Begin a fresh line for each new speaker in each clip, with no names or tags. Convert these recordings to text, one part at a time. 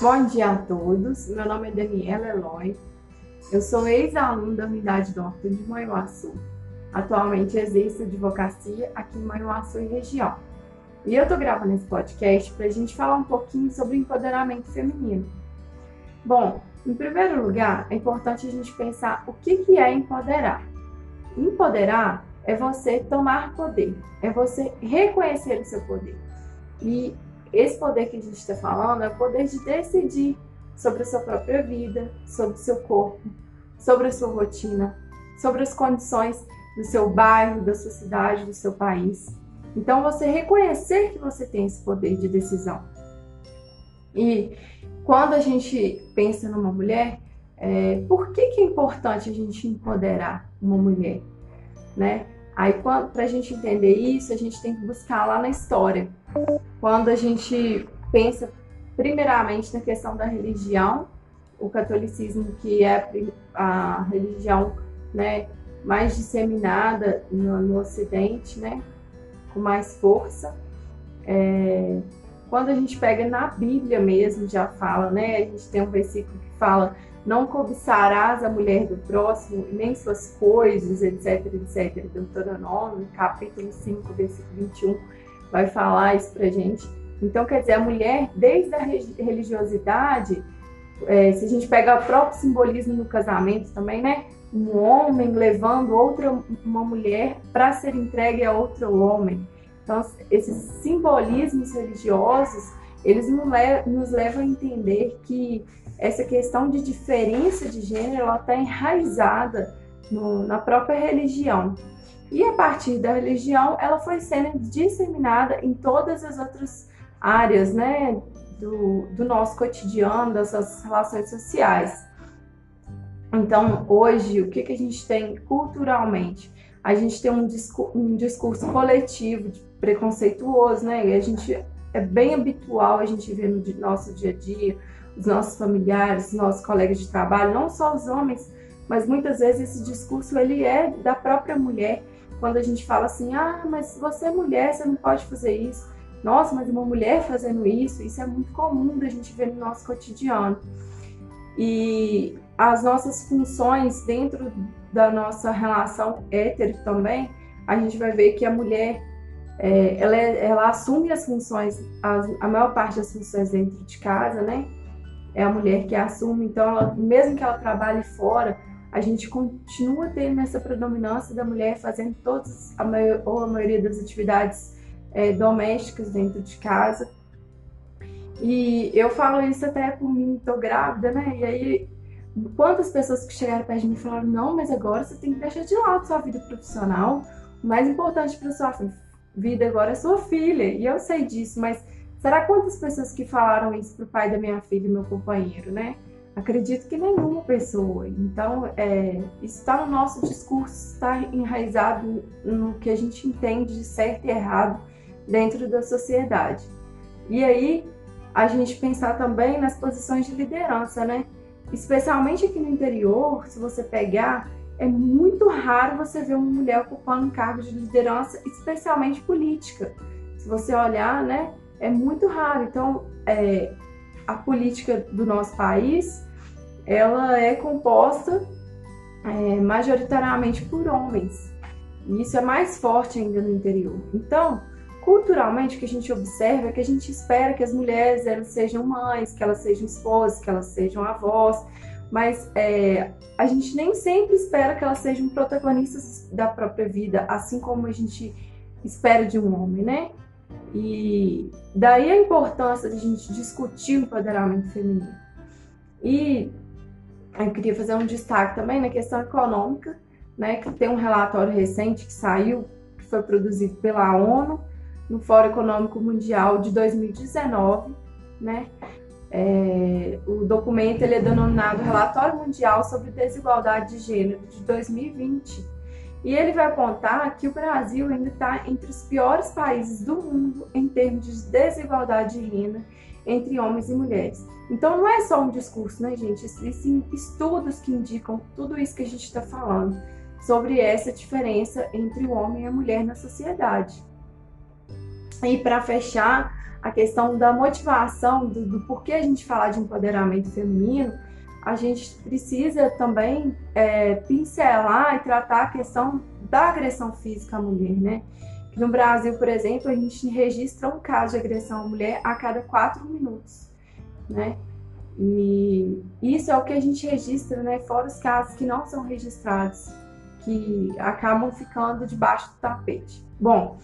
Bom dia a todos, meu nome é Daniela Eloy, eu sou ex-aluno da Unidade Horto de Manhuaçu. Atualmente exerço advocacia aqui em Manhuaçu e região. E eu tô gravando esse podcast para a gente falar um pouquinho sobre empoderamento feminino. Bom, em primeiro lugar, é importante a gente pensar o que, que é empoderar. Empoderar é você tomar poder, é você reconhecer o seu poder. E esse poder que a gente está falando é o poder de decidir sobre a sua própria vida, sobre o seu corpo, sobre a sua rotina, sobre as condições do seu bairro, da sua cidade, do seu país. Então, você reconhecer que você tem esse poder de decisão. E quando a gente pensa numa mulher, é, por que, que é importante a gente empoderar uma mulher? Né? Aí, para a gente entender isso, a gente tem que buscar lá na história. Quando a gente pensa, primeiramente, na questão da religião, o catolicismo, que é a religião né, mais disseminada no, no Ocidente, né, com mais força. É, quando a gente pega na Bíblia mesmo, já fala, né? A gente tem um versículo que fala não cobiçarás a mulher do próximo, nem suas coisas, etc, etc. Deuteronômio, capítulo 5, versículo 21, vai falar isso pra gente. Então, quer dizer, a mulher, desde a religiosidade, é, se a gente pega o próprio simbolismo no casamento também, né? Um homem levando outra uma mulher para ser entregue a outro homem. Então, esses simbolismos religiosos, eles nos levam a entender que essa questão de diferença de gênero ela está enraizada no, na própria religião. E a partir da religião, ela foi sendo disseminada em todas as outras áreas né, do, do nosso cotidiano, das nossas relações sociais. Então, hoje, o que, que a gente tem culturalmente? A gente tem um discurso, um discurso coletivo, preconceituoso, né? E a gente é bem habitual a gente ver no nosso dia a dia os nossos familiares, os nossos colegas de trabalho, não só os homens, mas muitas vezes esse discurso ele é da própria mulher, quando a gente fala assim, ah, mas você é mulher, você não pode fazer isso. Nossa, mas uma mulher fazendo isso, isso é muito comum da gente ver no nosso cotidiano. E as nossas funções dentro da nossa relação hétero também, a gente vai ver que a mulher é, ela, é, ela assume as funções, a, a maior parte das funções dentro de casa, né? é a mulher que assume, então ela, mesmo que ela trabalhe fora, a gente continua tendo essa predominância da mulher fazendo todas a maior, ou a maioria das atividades é, domésticas dentro de casa. E eu falo isso até por mim, tô grávida, né? E aí, quantas pessoas que chegaram perto de mim falaram: não, mas agora você tem que deixar de lado sua vida profissional. O mais importante para sua vida agora é sua filha. E eu sei disso, mas Será quantas pessoas que falaram isso para o pai da minha filha e meu companheiro, né? Acredito que nenhuma pessoa. Então, é, está no nosso discurso, está enraizado no que a gente entende de certo e errado dentro da sociedade. E aí, a gente pensar também nas posições de liderança, né? Especialmente aqui no interior, se você pegar, é muito raro você ver uma mulher ocupando um cargo de liderança, especialmente política. Se você olhar, né, é muito raro. Então, é, a política do nosso país, ela é composta é, majoritariamente por homens. E isso é mais forte ainda no interior. Então, culturalmente, o que a gente observa é que a gente espera que as mulheres elas sejam mães, que elas sejam esposas, que elas sejam avós, mas é, a gente nem sempre espera que elas sejam protagonistas da própria vida, assim como a gente espera de um homem, né? E daí a importância de a gente discutir o empoderamento feminino. E eu queria fazer um destaque também na questão econômica, né, que tem um relatório recente que saiu, que foi produzido pela ONU, no Fórum Econômico Mundial de 2019, né? É, o documento ele é denominado Relatório Mundial sobre Desigualdade de Gênero de 2020 e ele vai apontar que o Brasil ainda está entre os piores países do mundo em termos de desigualdade de renda entre homens e mulheres. Então não é só um discurso, né, gente? Existem estudos que indicam tudo isso que a gente está falando sobre essa diferença entre o homem e a mulher na sociedade. E para fechar, a questão da motivação, do, do porquê a gente falar de empoderamento feminino, a gente precisa também é, pincelar e tratar a questão da agressão física à mulher, né? No Brasil, por exemplo, a gente registra um caso de agressão à mulher a cada quatro minutos, né? E isso é o que a gente registra, né? Fora os casos que não são registrados, que acabam ficando debaixo do tapete. Bom,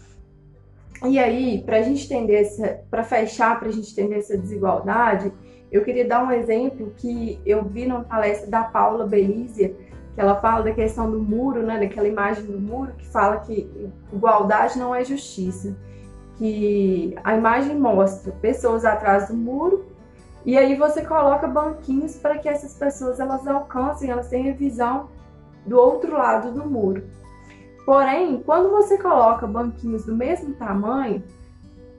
e aí, para a gente entender essa, para fechar, para a gente entender essa desigualdade, eu queria dar um exemplo que eu vi numa palestra da Paula Belízia, que ela fala da questão do muro, né, daquela imagem do muro que fala que igualdade não é justiça, que a imagem mostra pessoas atrás do muro e aí você coloca banquinhos para que essas pessoas elas alcancem, elas tenham visão do outro lado do muro. Porém, quando você coloca banquinhos do mesmo tamanho,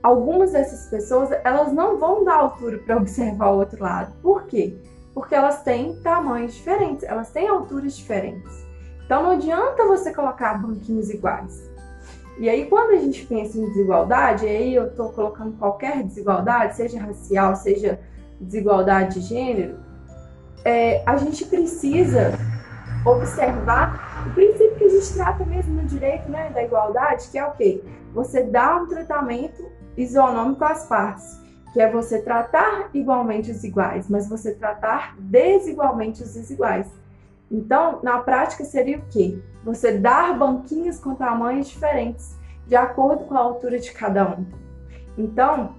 algumas dessas pessoas elas não vão dar altura para observar o outro lado. Por quê? Porque elas têm tamanhos diferentes, elas têm alturas diferentes. Então não adianta você colocar banquinhos iguais. E aí quando a gente pensa em desigualdade, aí eu estou colocando qualquer desigualdade, seja racial, seja desigualdade de gênero, é, a gente precisa observar o princípio que a gente trata mesmo no direito né, da igualdade, que é o quê? Você dá um tratamento isonômico às partes, que é você tratar igualmente os iguais, mas você tratar desigualmente os desiguais. Então, na prática, seria o quê? Você dar banquinhos com tamanhos diferentes, de acordo com a altura de cada um. Então,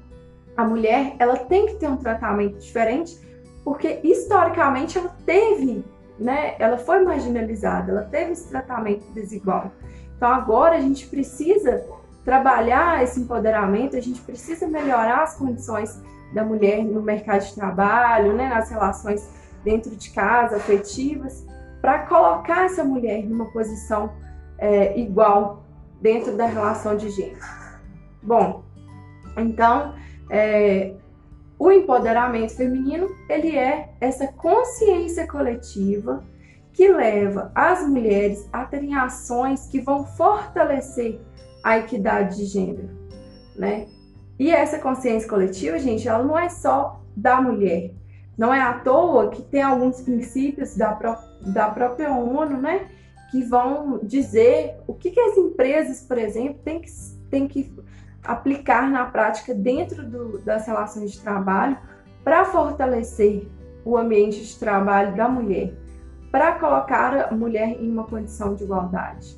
a mulher, ela tem que ter um tratamento diferente, porque historicamente ela teve, né? Ela foi marginalizada, ela teve esse tratamento desigual. Então, agora a gente precisa trabalhar esse empoderamento, a gente precisa melhorar as condições da mulher no mercado de trabalho, né, nas relações dentro de casa, afetivas, para colocar essa mulher numa posição é, igual dentro da relação de gênero. Bom, então, é, o empoderamento feminino, ele é essa consciência coletiva que leva as mulheres a terem ações que vão fortalecer a equidade de gênero, né? E essa consciência coletiva, gente, ela não é só da mulher. Não é à toa que tem alguns princípios da, pró da própria ONU, né? Que vão dizer o que, que as empresas, por exemplo, têm que, têm que aplicar na prática dentro do, das relações de trabalho para fortalecer o ambiente de trabalho da mulher, para colocar a mulher em uma condição de igualdade.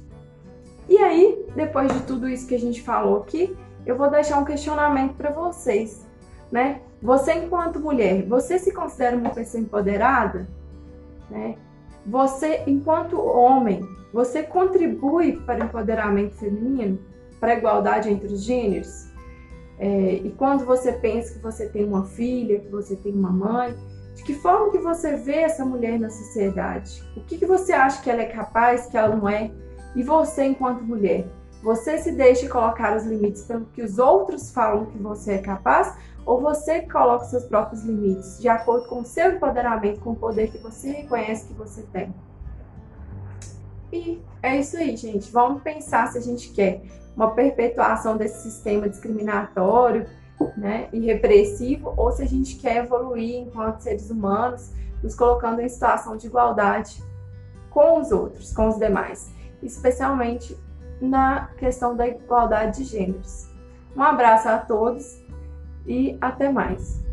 E aí, depois de tudo isso que a gente falou aqui, eu vou deixar um questionamento para vocês, né? Você enquanto mulher, você se considera uma pessoa empoderada? Né? Você enquanto homem, você contribui para o empoderamento feminino, para a igualdade entre os gêneros? É, e quando você pensa que você tem uma filha, que você tem uma mãe, de que forma que você vê essa mulher na sociedade? O que, que você acha que ela é capaz, que ela não é? E você, enquanto mulher, você se deixa colocar os limites pelo que os outros falam que você é capaz ou você coloca seus próprios limites de acordo com o seu empoderamento, com o poder que você reconhece que você tem? E é isso aí, gente. Vamos pensar se a gente quer uma perpetuação desse sistema discriminatório né, e repressivo ou se a gente quer evoluir enquanto seres humanos, nos colocando em situação de igualdade com os outros, com os demais especialmente na questão da igualdade de gêneros. Um abraço a todos e até mais.